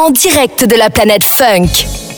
en direct de la planète Funk.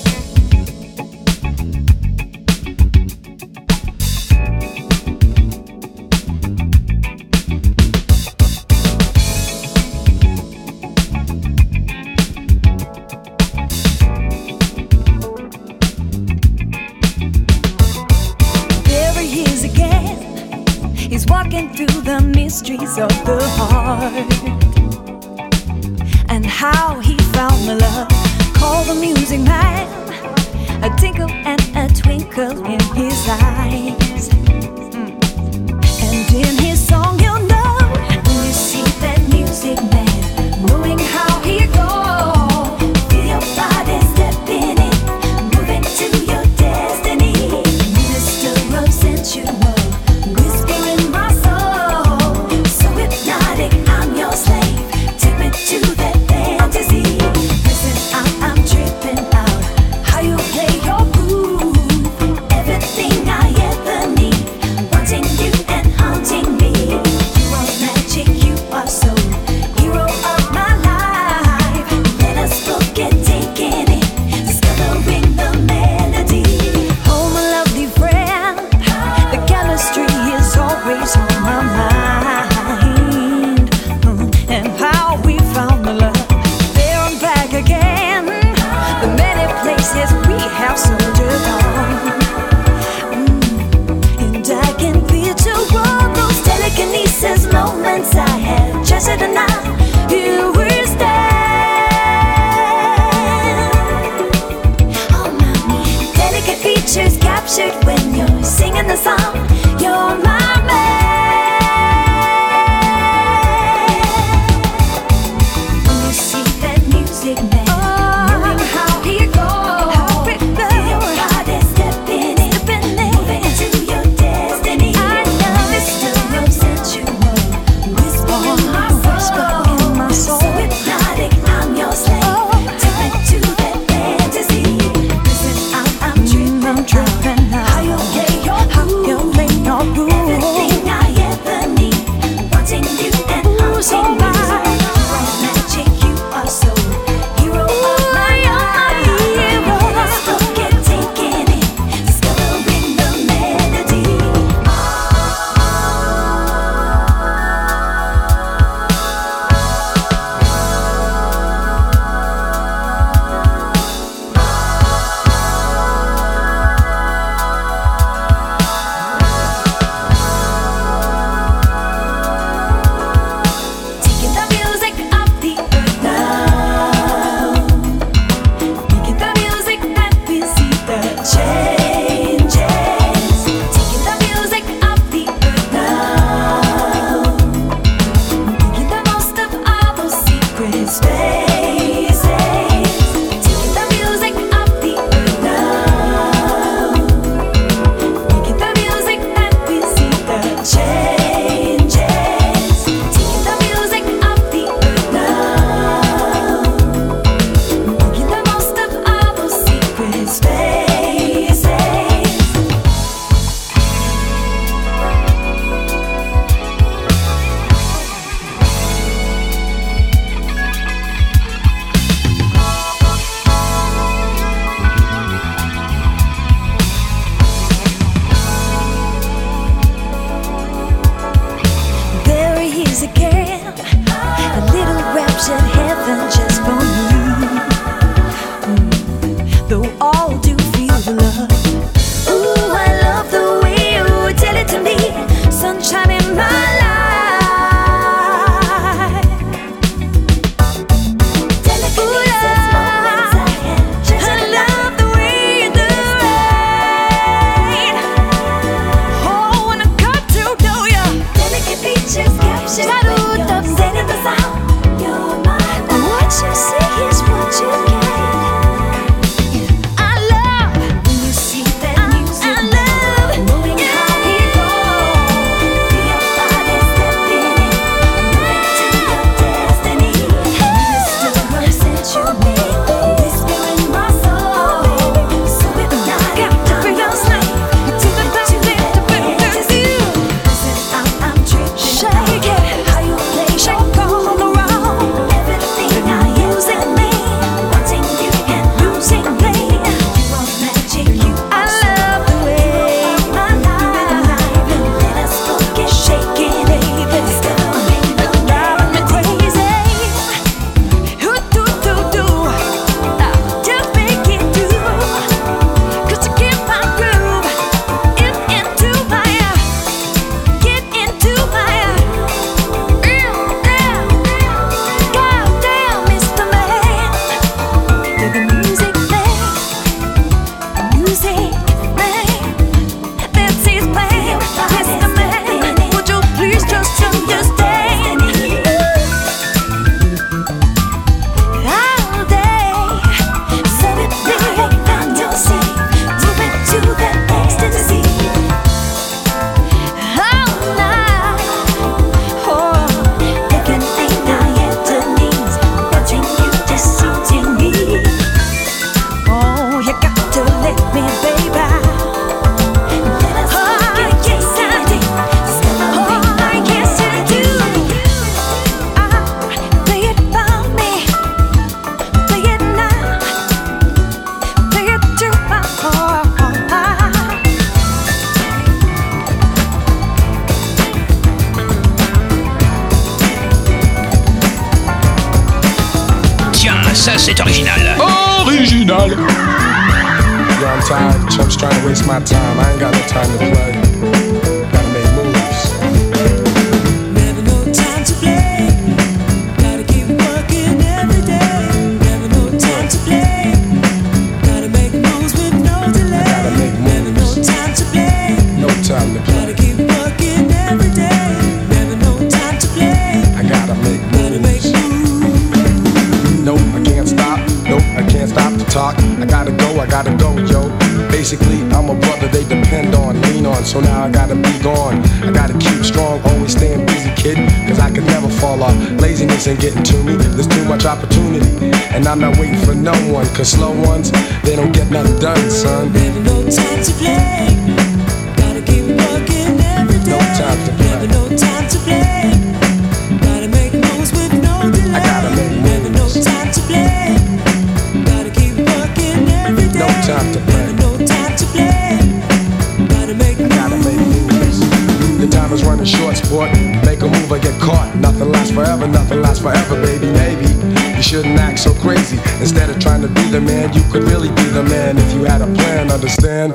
you had a plan, understand?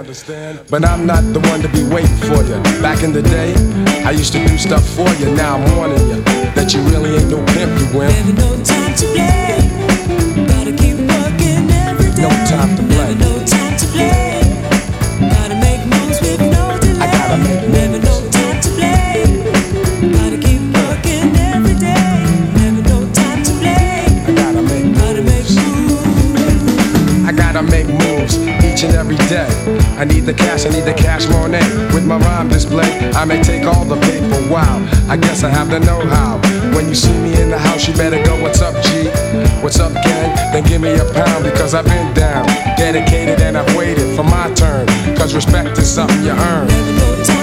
But I'm not the one to be waiting for you. Back in the day, I used to do stuff for you. Now I'm warning you that you really ain't no pimp, you wimp. Never no time to play. Gotta keep working every day. No time to play. each and every day. I need the cash, I need the cash Monet. With my rhyme display, I may take all the paper. for. I guess I have the know-how. When you see me in the house, you better go, what's up, G? What's up, gang? Then give me a pound, because I've been down, dedicated, and I've waited for my turn. Cause respect is something you earn.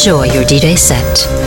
enjoy your DJ set.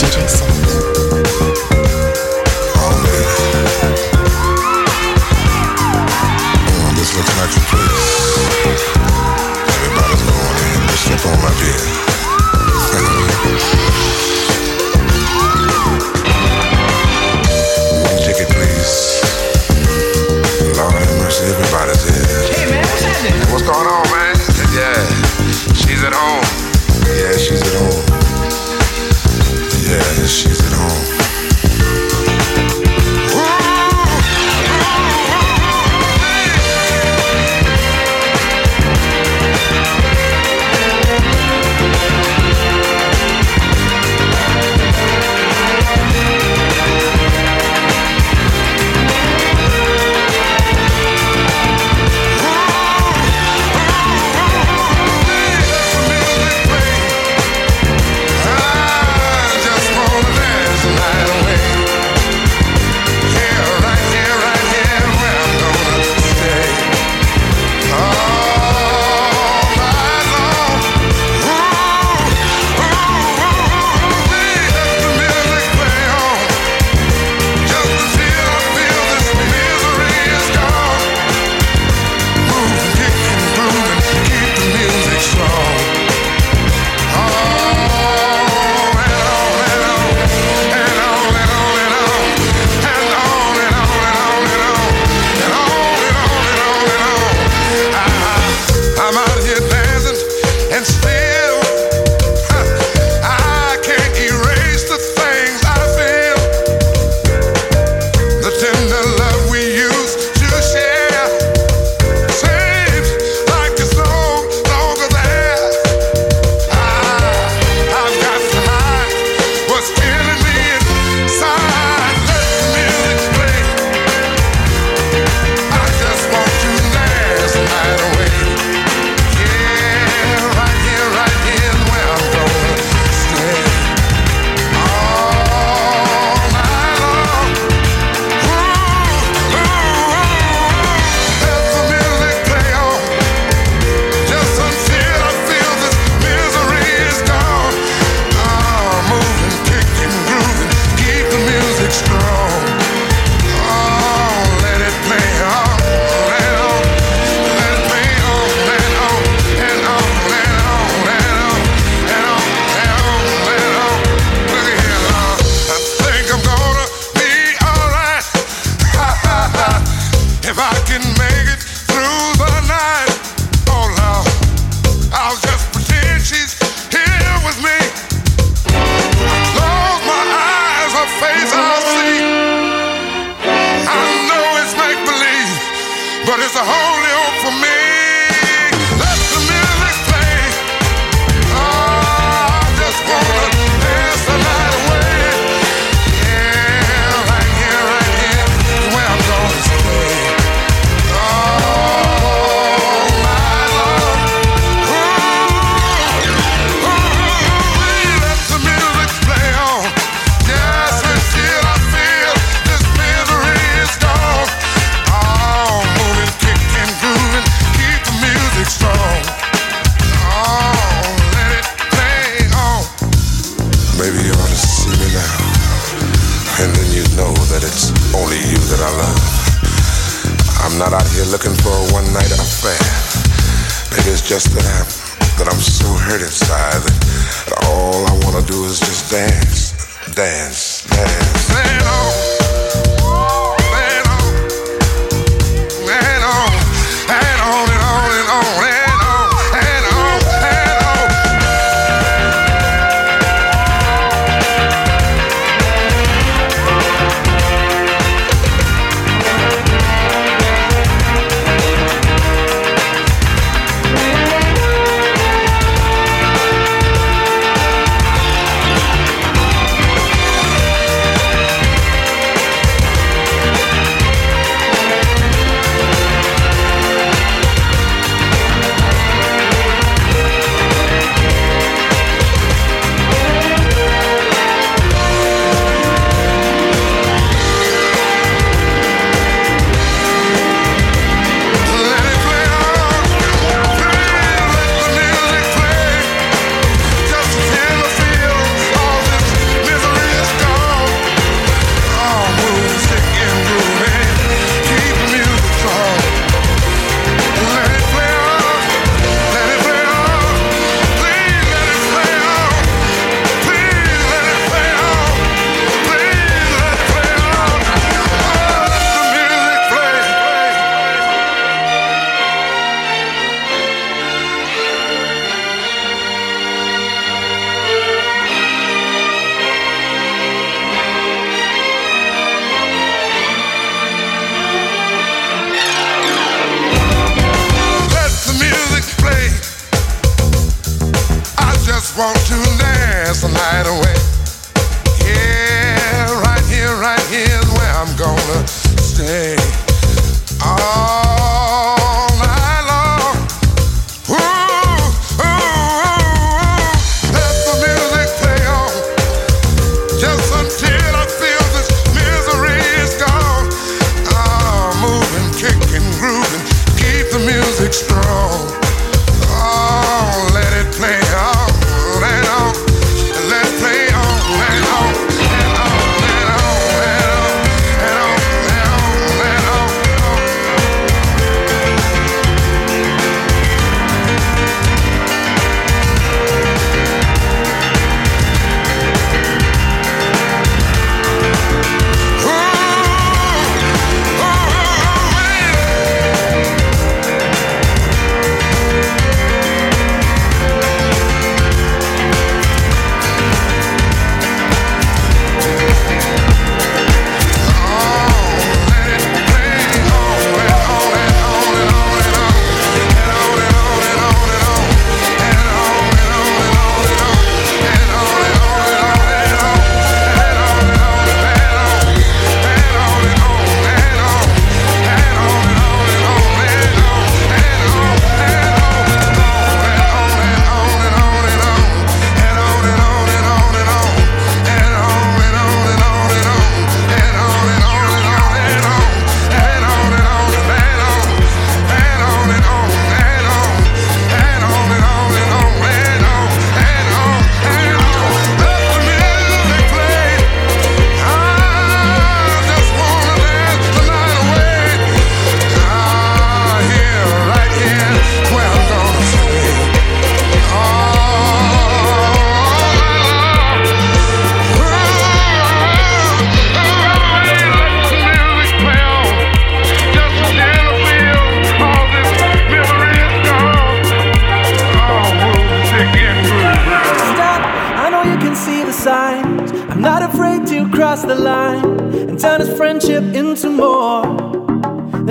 Oh, let it play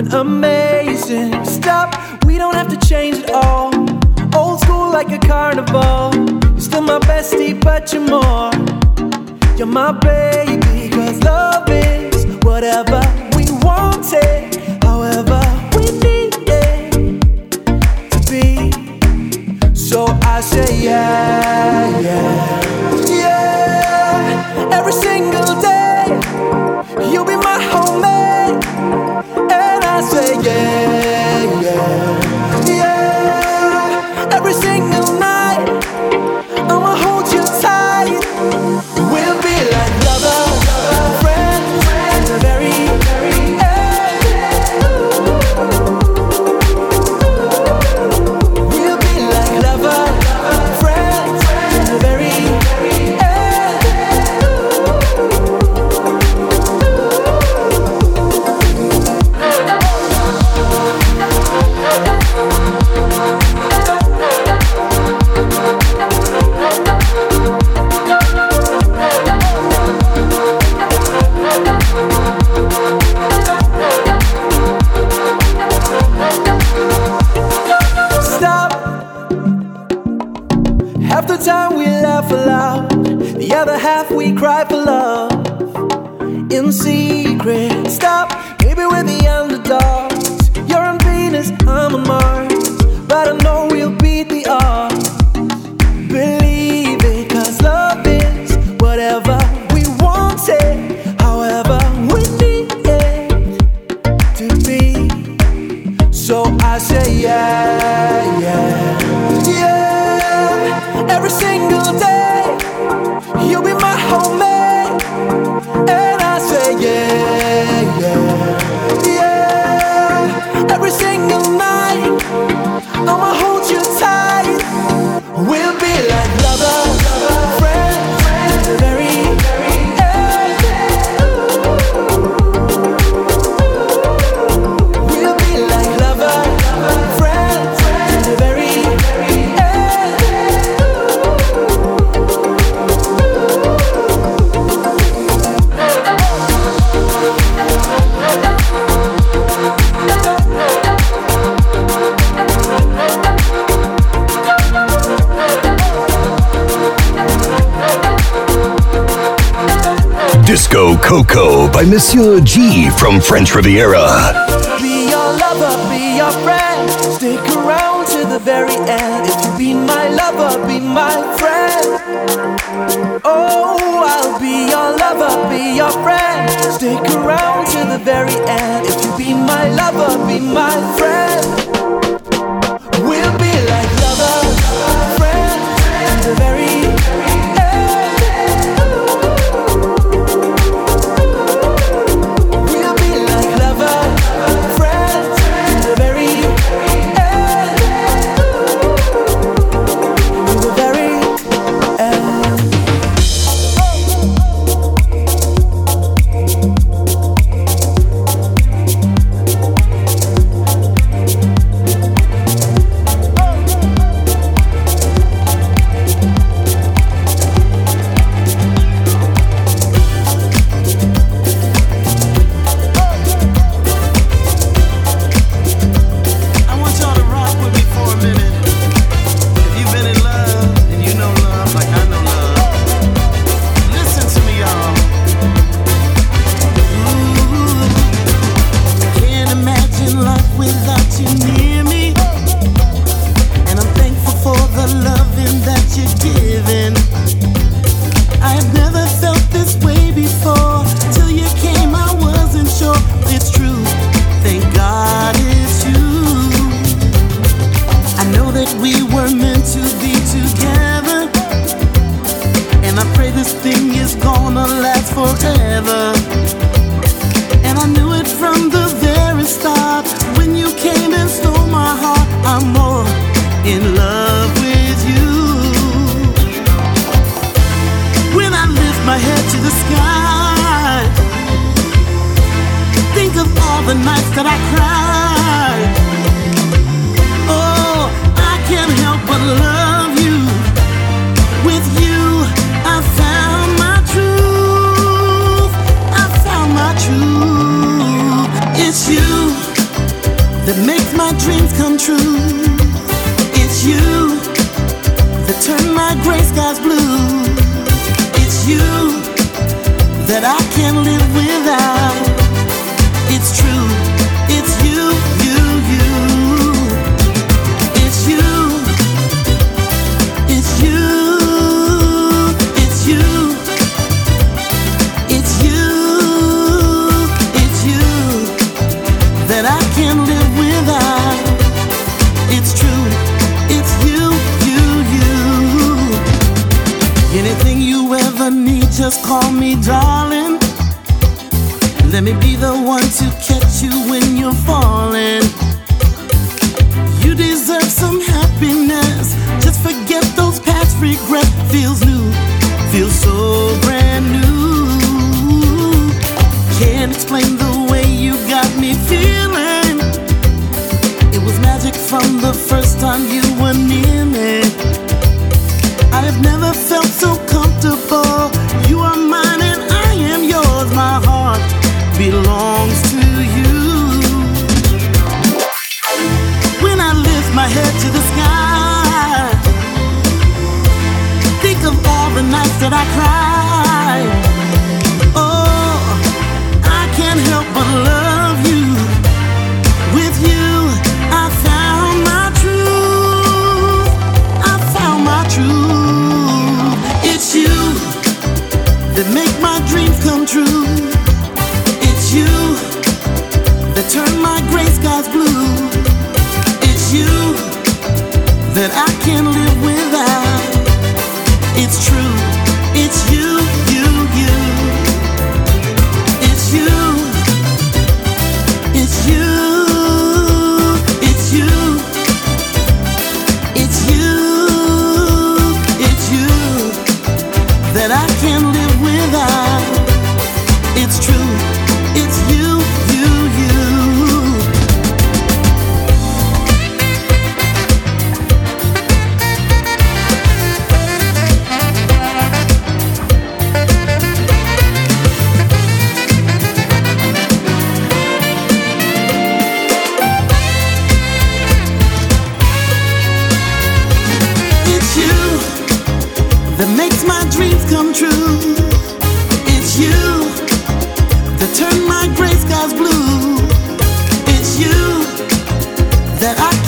and amazing. Stop, we don't have to change at all. Old school like a carnival. You're still my bestie, but you're more. You're my baby, cause love is whatever we want it, however we need it to be. So I say, yeah, yeah. Disco Coco by Monsieur G from French Riviera. Be your lover, be your friend. Stick around to the very end. If you be my lover, be my friend. Oh, I'll be your lover, be your friend. Stick around to the very end. If you be my lover, be my friend.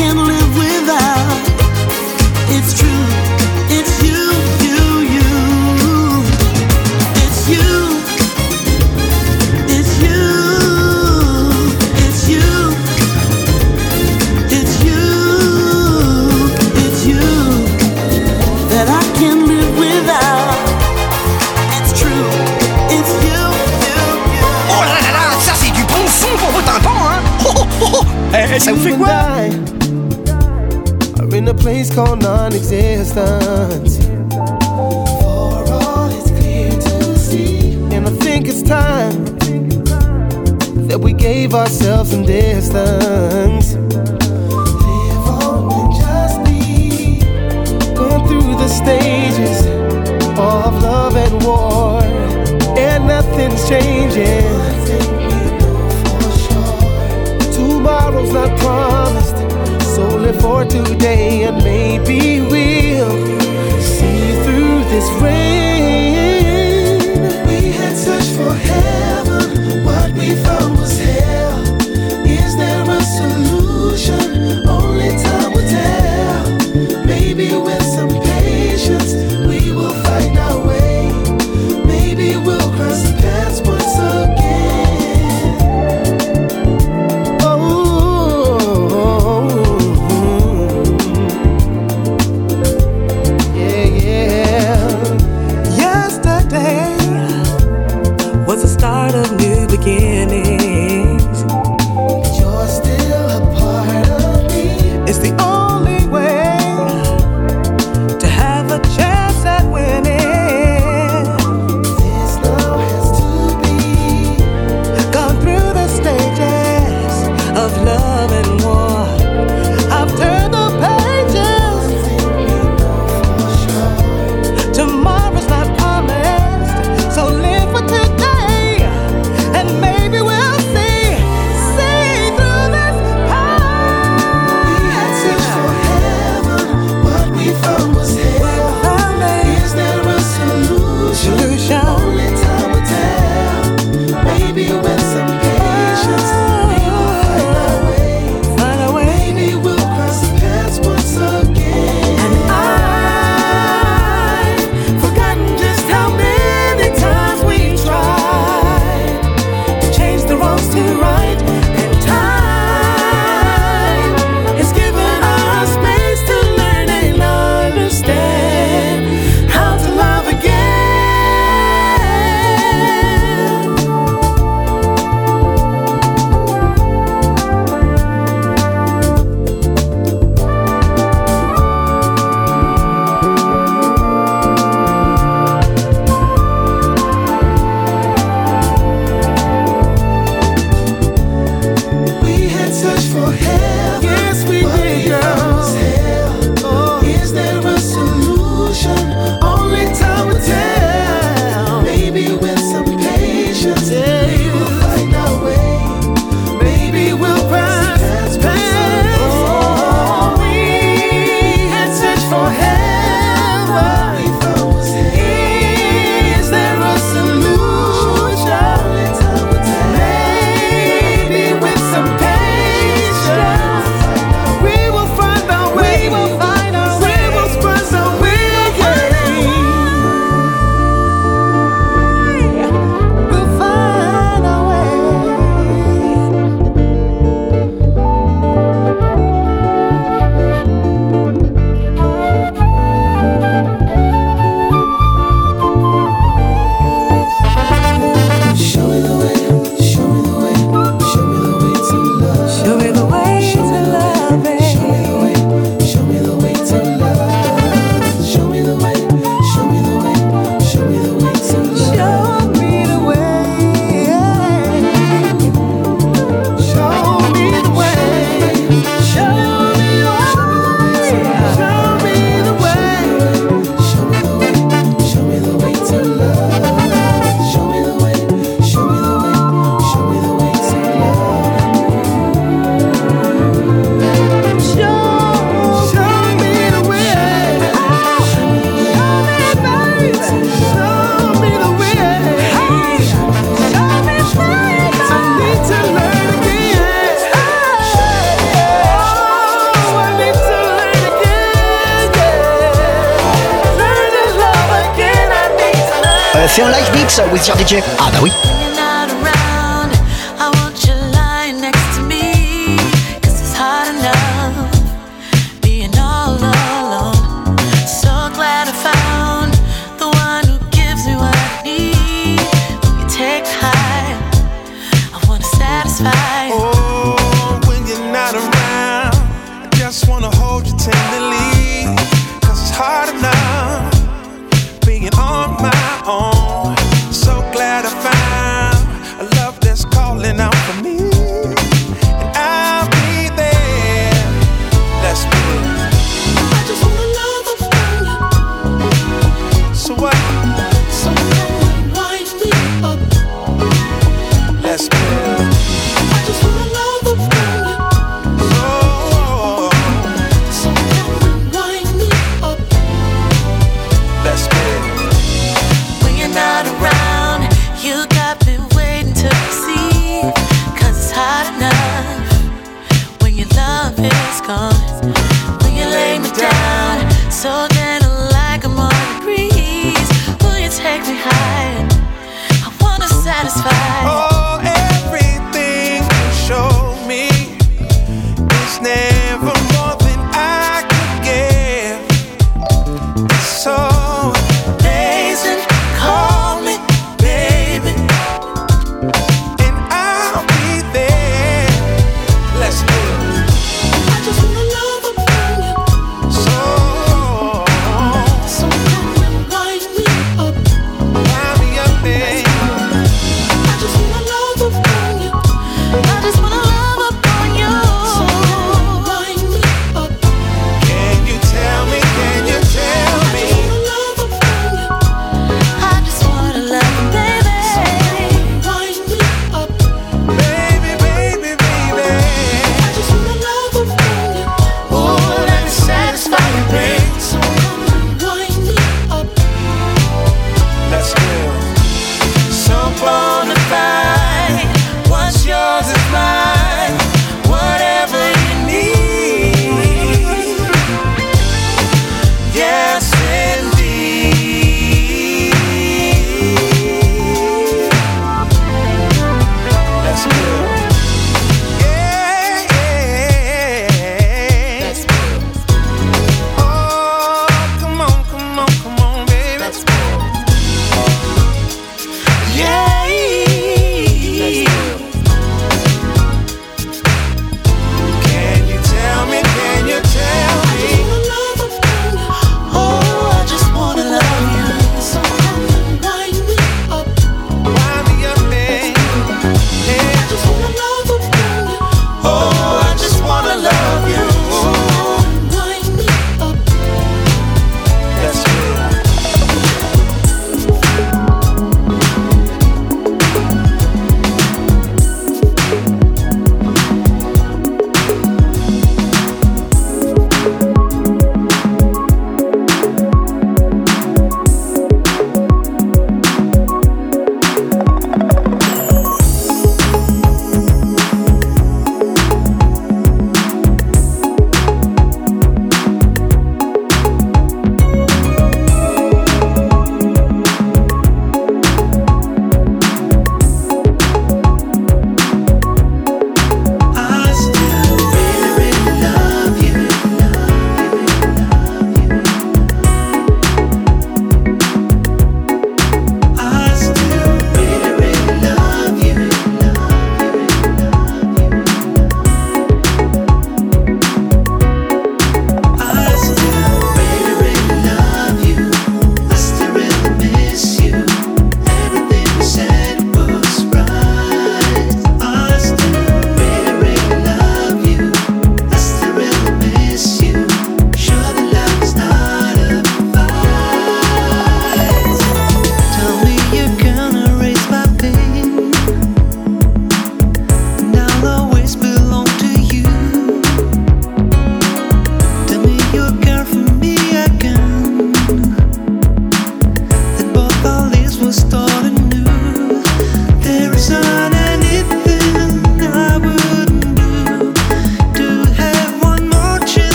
That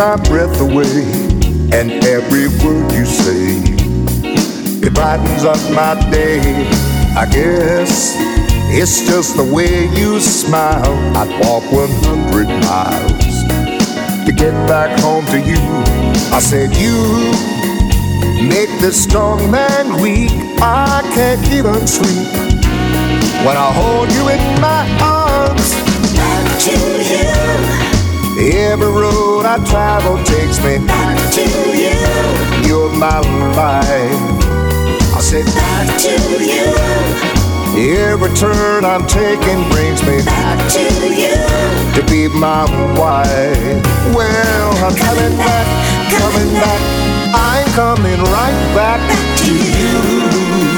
my breath away, and every word you say, it brightens up my day. I guess it's just the way you smile. I'd walk 100 miles to get back home to you. I said, You make this strong man weak. I can't even sleep when I hold you in my arms. Back to you. Every road I travel takes me back to you. You're my life. I said back to you. Every turn I'm taking brings me back to you. To be my wife. Well, I'm coming back, coming back. I'm coming right back, back to you.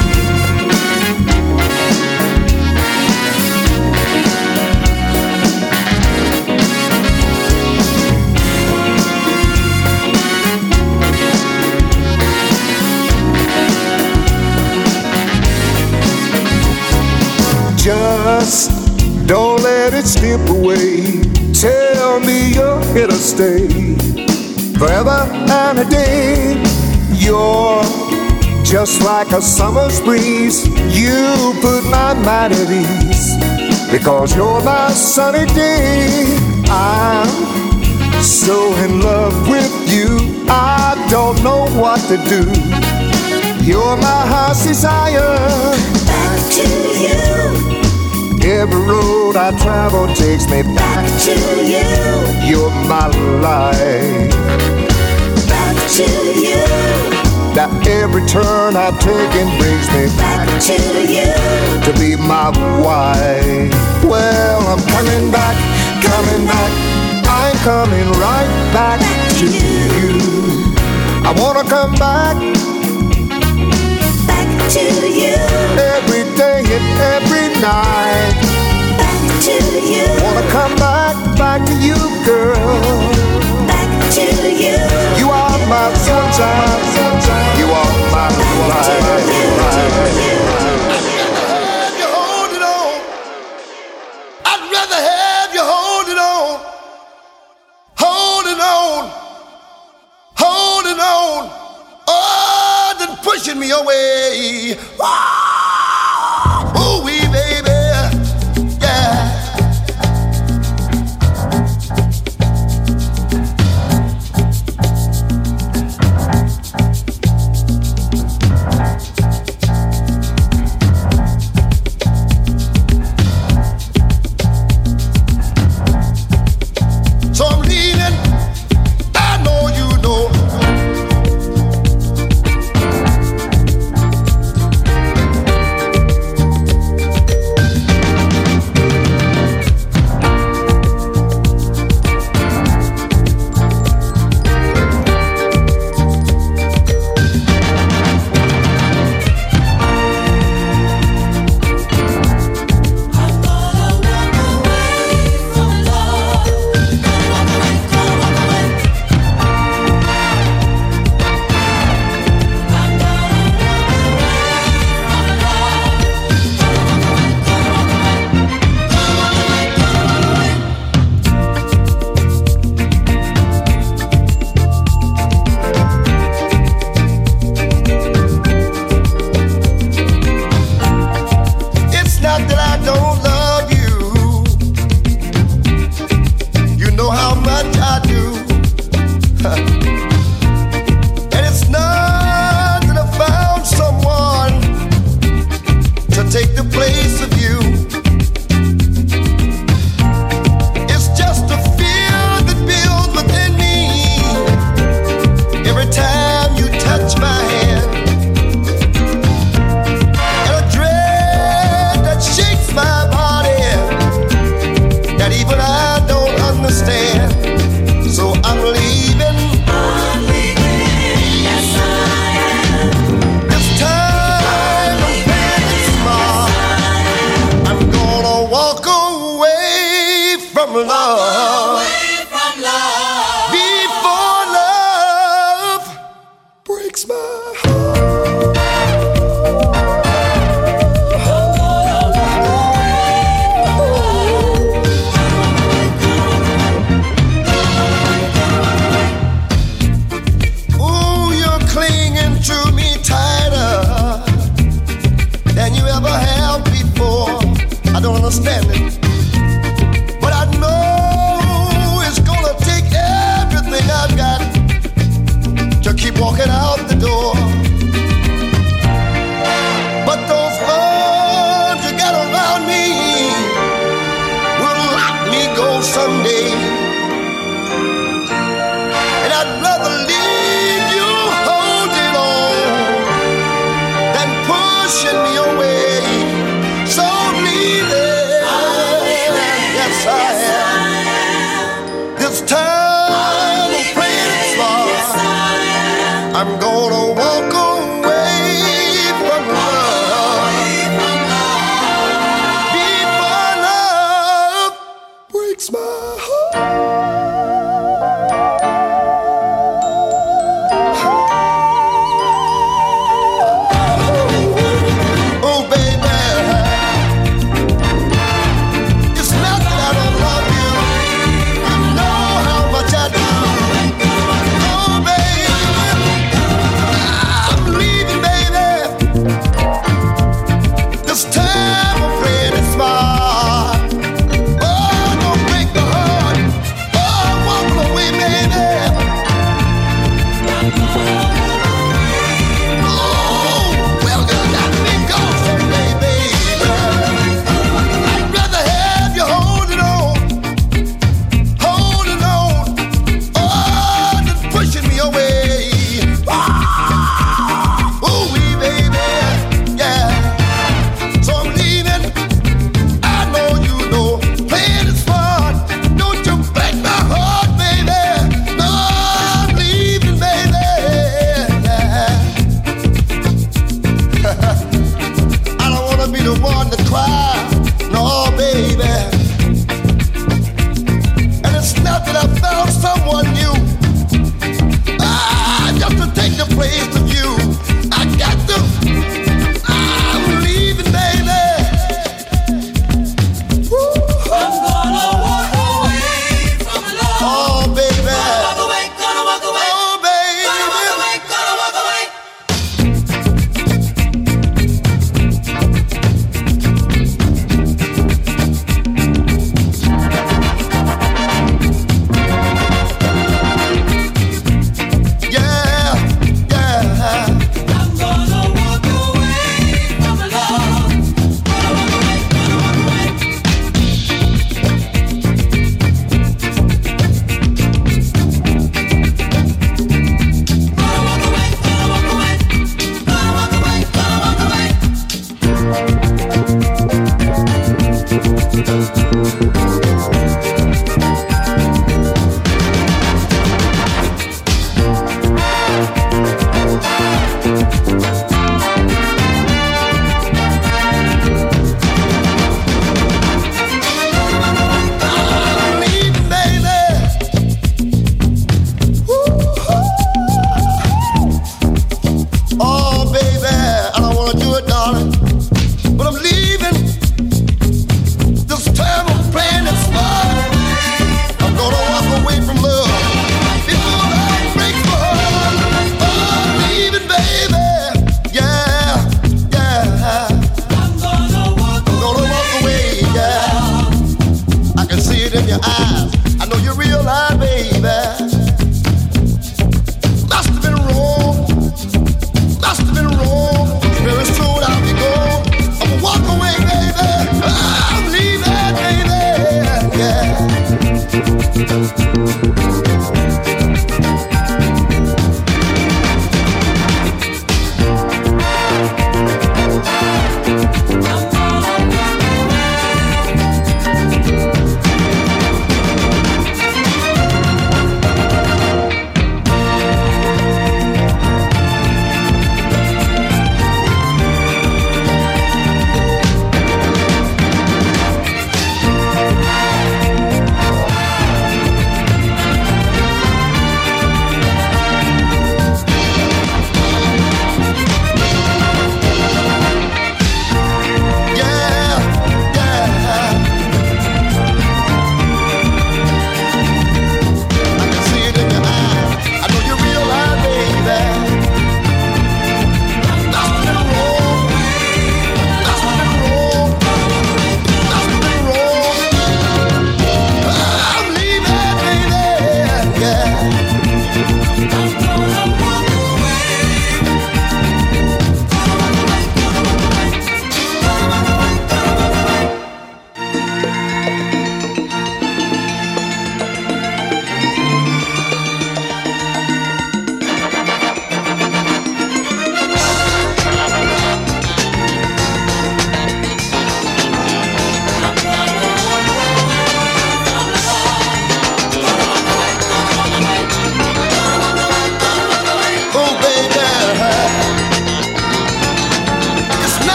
It slip away. Tell me you're here to stay forever and a day. You're just like a summer's breeze. You put my mind at ease because you're my sunny day. I'm so in love with you. I don't know what to do. You're my heart's desire. Back to you. Every road I travel takes me back, back to you. You're my life. Back to you. Now every turn I've taken brings me back to you. To be my wife. Well, I'm coming back, coming back. I'm coming right back, back to you. you. I wanna come back. To you. Every day and every night. Back to you. Wanna come back, back to you, girl. Back to you. You are my sunshine, sunshine. You are my life. Pushing me away. Ooh,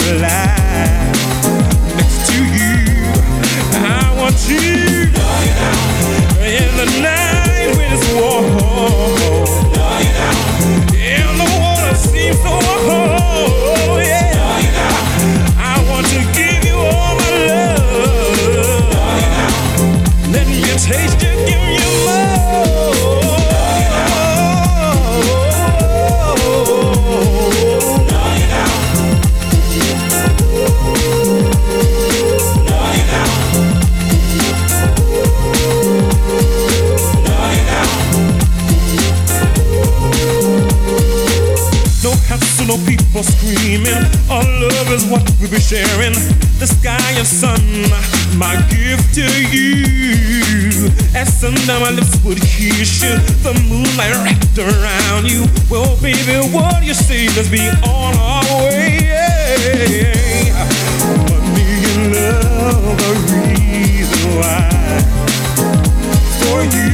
to. for screaming. Our love is what we'll be sharing. The sky and sun, my gift to you. As sundown my lips would kiss you, the moonlight wrapped around you. Well, baby, what you say? Let's be on our way. Money and love the reason why for you.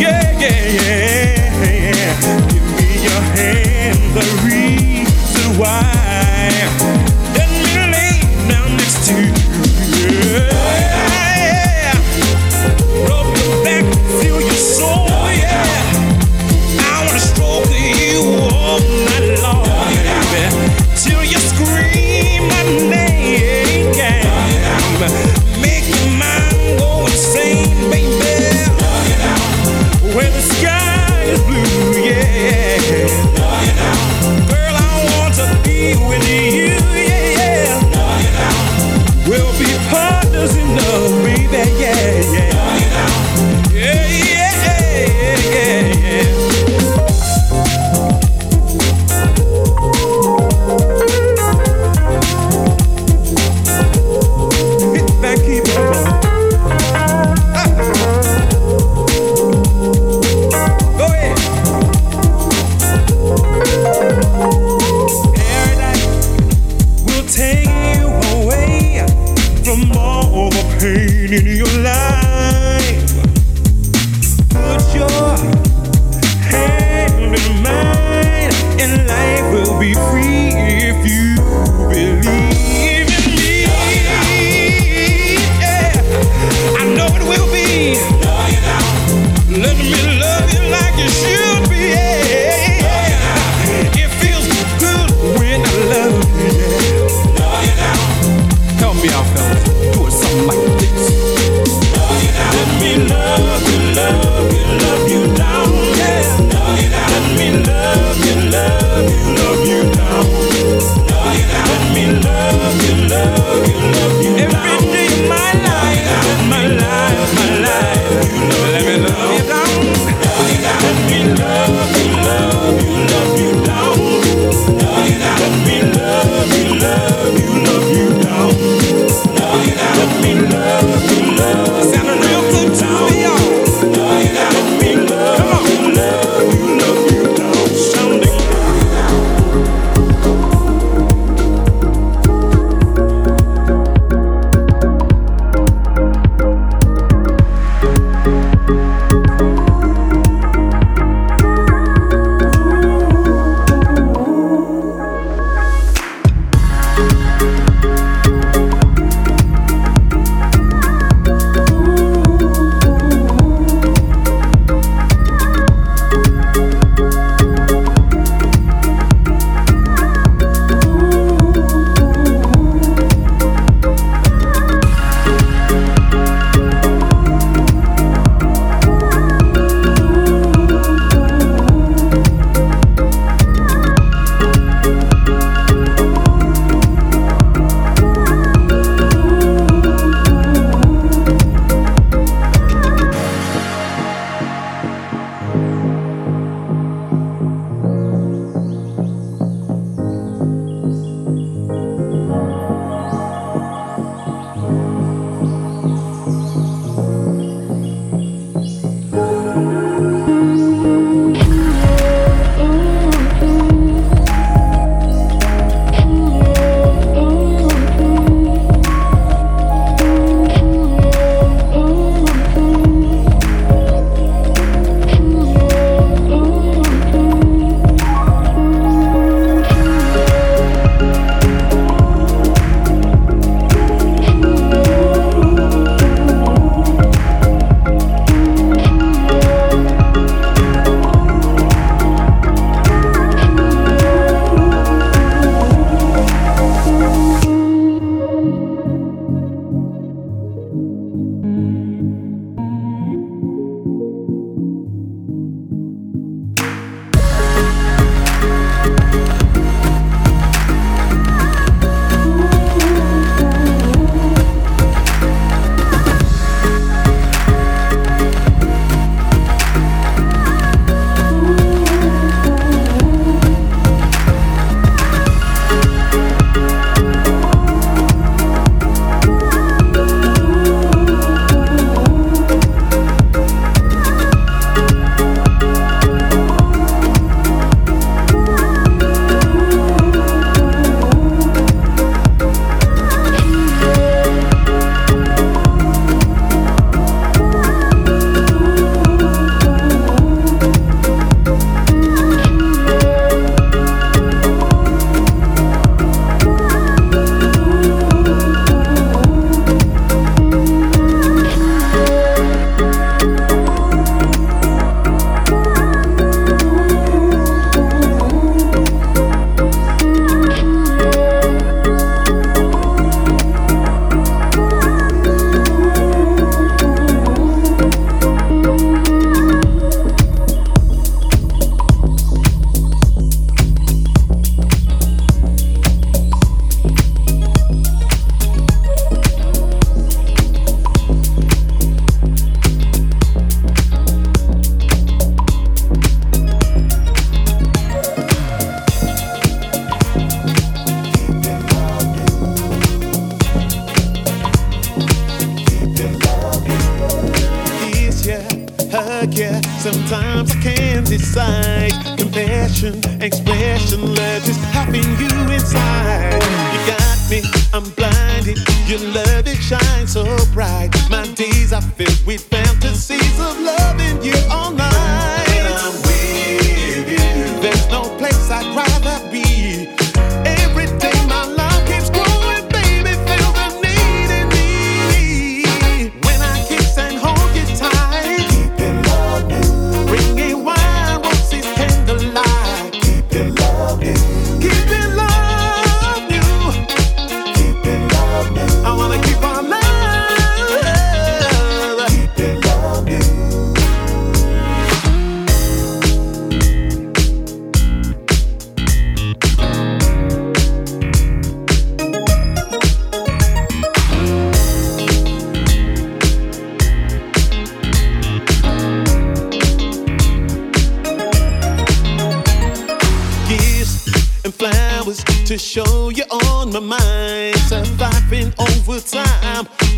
Yeah, yeah, yeah. Give me your hand, the reason why. Let me lay down next to you. Yeah.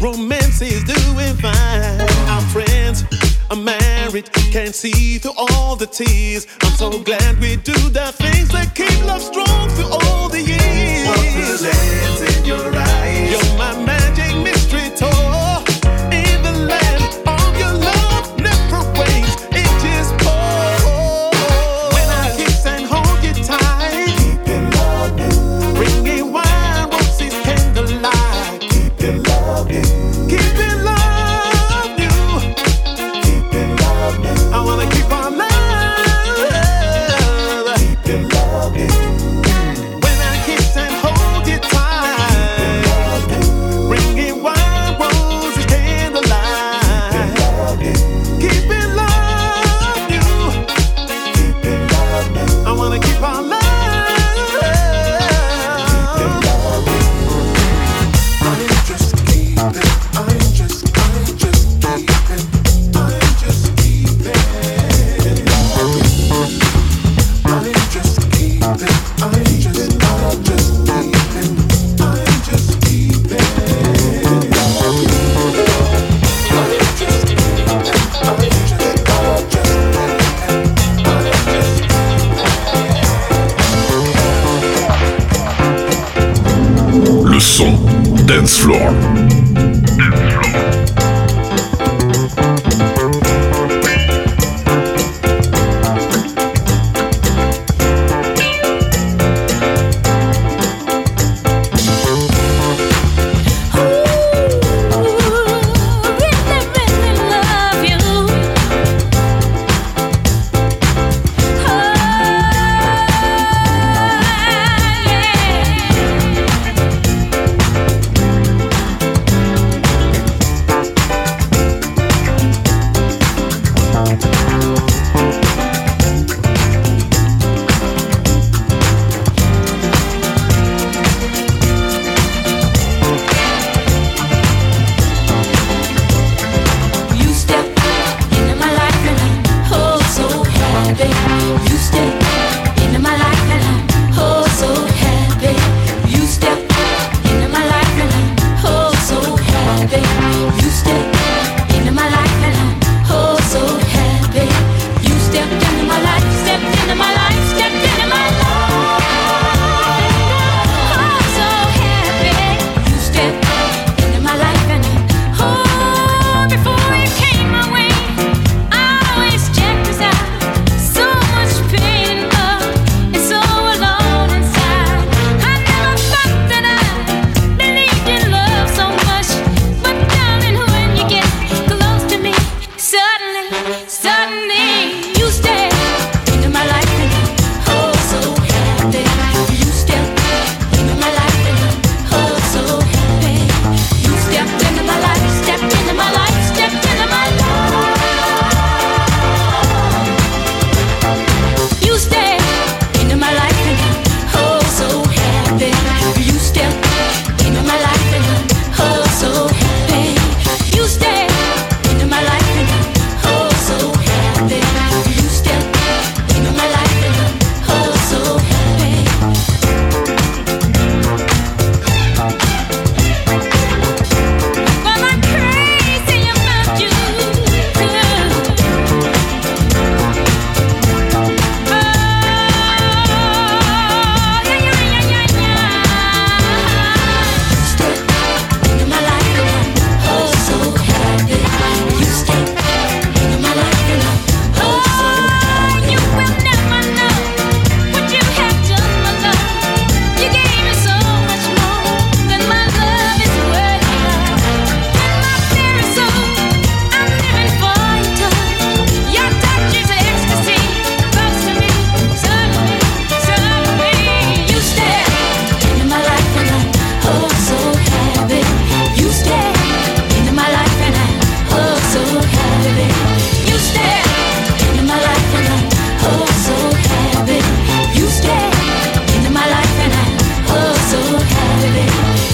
Romance is doing fine. Our friends are married, can't see through all the tears. I'm so glad we do the things that keep love strong.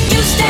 You stay